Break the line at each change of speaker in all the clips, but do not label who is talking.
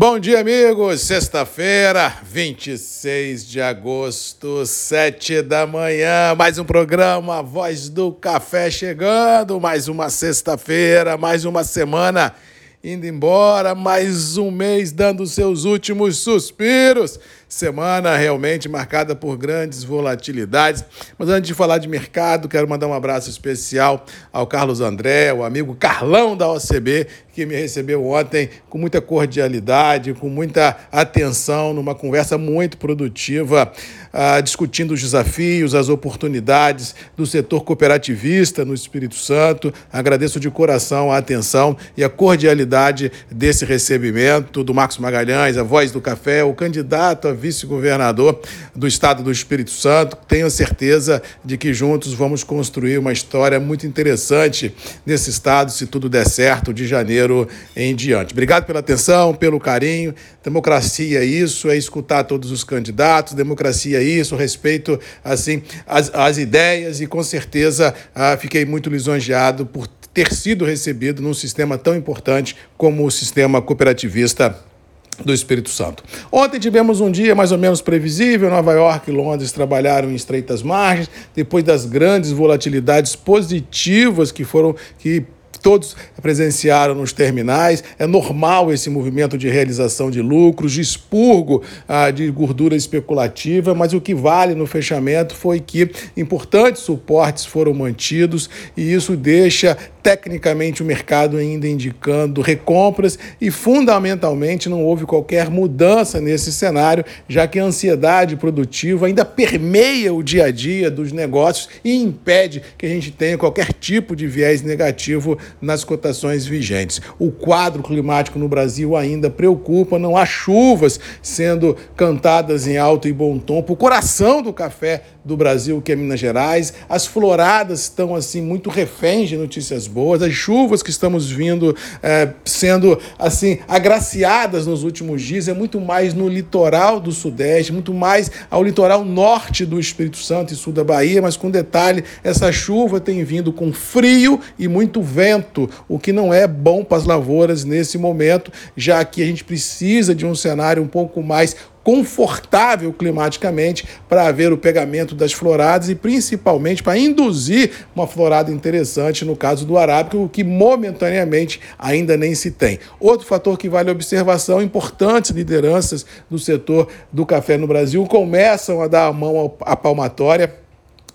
Bom dia, amigos. Sexta-feira, 26 de agosto, 7 da manhã. Mais um programa Voz do Café chegando. Mais uma sexta-feira, mais uma semana indo embora, mais um mês dando seus últimos suspiros. Semana realmente marcada por grandes volatilidades. Mas antes de falar de mercado, quero mandar um abraço especial ao Carlos André, o amigo Carlão da OCB, que me recebeu ontem com muita cordialidade, com muita atenção, numa conversa muito produtiva, uh, discutindo os desafios, as oportunidades do setor cooperativista no Espírito Santo. Agradeço de coração a atenção e a cordialidade desse recebimento do Marcos Magalhães, a voz do café, o candidato a vice-governador do estado do Espírito Santo. Tenho certeza de que juntos vamos construir uma história muito interessante nesse estado, se tudo der certo, de janeiro em diante. Obrigado pela atenção, pelo carinho. Democracia é isso, é escutar todos os candidatos, democracia é isso, respeito assim as, as ideias e com certeza ah, fiquei muito lisonjeado por ter sido recebido num sistema tão importante como o sistema cooperativista do Espírito Santo. Ontem tivemos um dia mais ou menos previsível. Nova York e Londres trabalharam em estreitas margens, depois das grandes volatilidades positivas que foram que todos presenciaram nos terminais. É normal esse movimento de realização de lucros, de expurgo ah, de gordura especulativa, mas o que vale no fechamento foi que importantes suportes foram mantidos e isso deixa tecnicamente o mercado ainda indicando recompras e fundamentalmente não houve qualquer mudança nesse cenário, já que a ansiedade produtiva ainda permeia o dia a dia dos negócios e impede que a gente tenha qualquer tipo de viés negativo nas cotações vigentes. O quadro climático no Brasil ainda preocupa, não há chuvas sendo cantadas em alto e bom tom. O coração do café do Brasil, que é Minas Gerais, as floradas estão assim muito reféns de notícias boas, as chuvas que estamos vindo é, sendo assim agraciadas nos últimos dias é muito mais no litoral do Sudeste, muito mais ao litoral norte do Espírito Santo e sul da Bahia, mas com detalhe, essa chuva tem vindo com frio e muito vento, o que não é bom para as lavouras nesse momento, já que a gente precisa de um cenário um pouco mais confortável climaticamente para haver o pegamento das floradas e principalmente para induzir uma florada interessante no caso do arábico, o que momentaneamente ainda nem se tem. Outro fator que vale observação, importantes lideranças do setor do café no Brasil começam a dar a mão à palmatória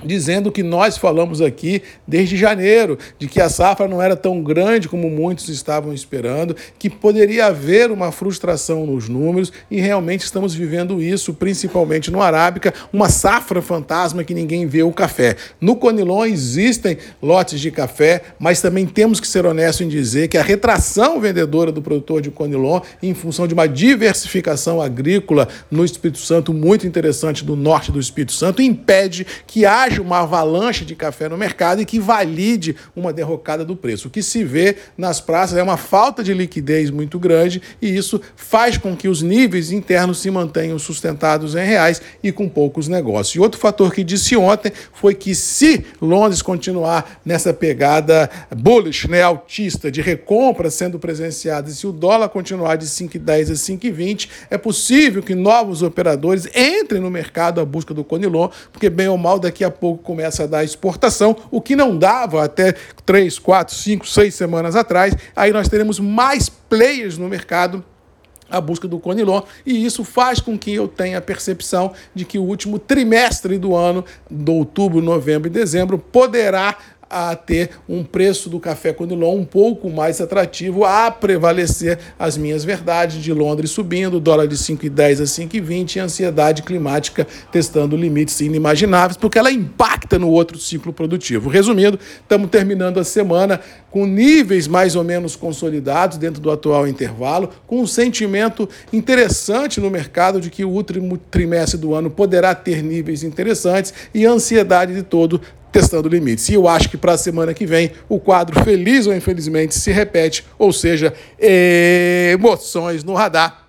dizendo que nós falamos aqui desde janeiro, de que a safra não era tão grande como muitos estavam esperando, que poderia haver uma frustração nos números e realmente estamos vivendo isso, principalmente no Arábica, uma safra fantasma que ninguém vê o café. No Conilon existem lotes de café, mas também temos que ser honestos em dizer que a retração vendedora do produtor de Conilon, em função de uma diversificação agrícola no Espírito Santo muito interessante do norte do Espírito Santo, impede que haja haja uma avalanche de café no mercado e que valide uma derrocada do preço. O que se vê nas praças é uma falta de liquidez muito grande e isso faz com que os níveis internos se mantenham sustentados em reais e com poucos negócios. E outro fator que disse ontem foi que se Londres continuar nessa pegada bullish, né, altista, de recompra sendo presenciada, e se o dólar continuar de 5,10 a 5,20, é possível que novos operadores entrem no mercado à busca do Conilon, porque bem ou mal daqui a pouco começa a dar exportação, o que não dava até 3, 4, 5, 6 semanas atrás. Aí nós teremos mais players no mercado a busca do Conilon, e isso faz com que eu tenha a percepção de que o último trimestre do ano, de outubro, novembro e dezembro, poderá a ter um preço do café Conilon um pouco mais atrativo, a prevalecer as minhas verdades de Londres subindo, dólar de 5,10 a 5,20 e ansiedade climática testando limites inimagináveis, porque ela impacta no outro ciclo produtivo. Resumindo, estamos terminando a semana com níveis mais ou menos consolidados dentro do atual intervalo, com um sentimento interessante no mercado de que o último trimestre do ano poderá ter níveis interessantes e a ansiedade de todo testando limites. E eu acho que para a semana que vem o quadro, feliz ou infelizmente, se repete, ou seja, emoções no radar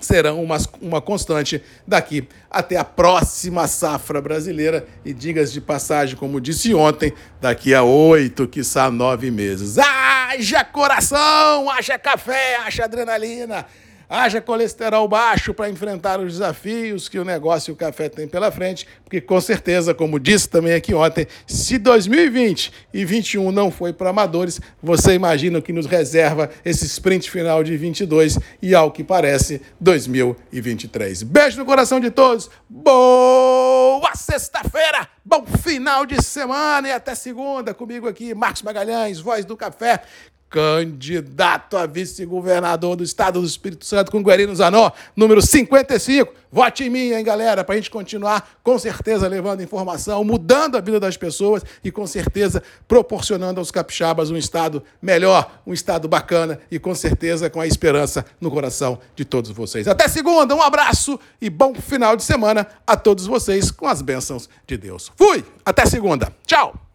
serão uma, uma constante daqui até a próxima safra brasileira. E digas de passagem, como disse ontem, daqui a oito, quiçá nove meses. Haja coração, haja café, haja adrenalina haja colesterol baixo para enfrentar os desafios que o negócio e o café tem pela frente, porque com certeza, como disse também aqui ontem, se 2020 e 21 não foi para amadores, você imagina o que nos reserva esse sprint final de 22 e, ao que parece, 2023. Beijo no coração de todos, boa sexta-feira, bom final de semana e até segunda comigo aqui, Marcos Magalhães, voz do café candidato a vice-governador do estado do Espírito Santo com Guarino Zanó, número 55. Vote em mim, hein, galera, para a gente continuar, com certeza, levando informação, mudando a vida das pessoas e, com certeza, proporcionando aos capixabas um estado melhor, um estado bacana e, com certeza, com a esperança no coração de todos vocês. Até segunda, um abraço e bom final de semana a todos vocês com as bênçãos de Deus. Fui! Até segunda. Tchau!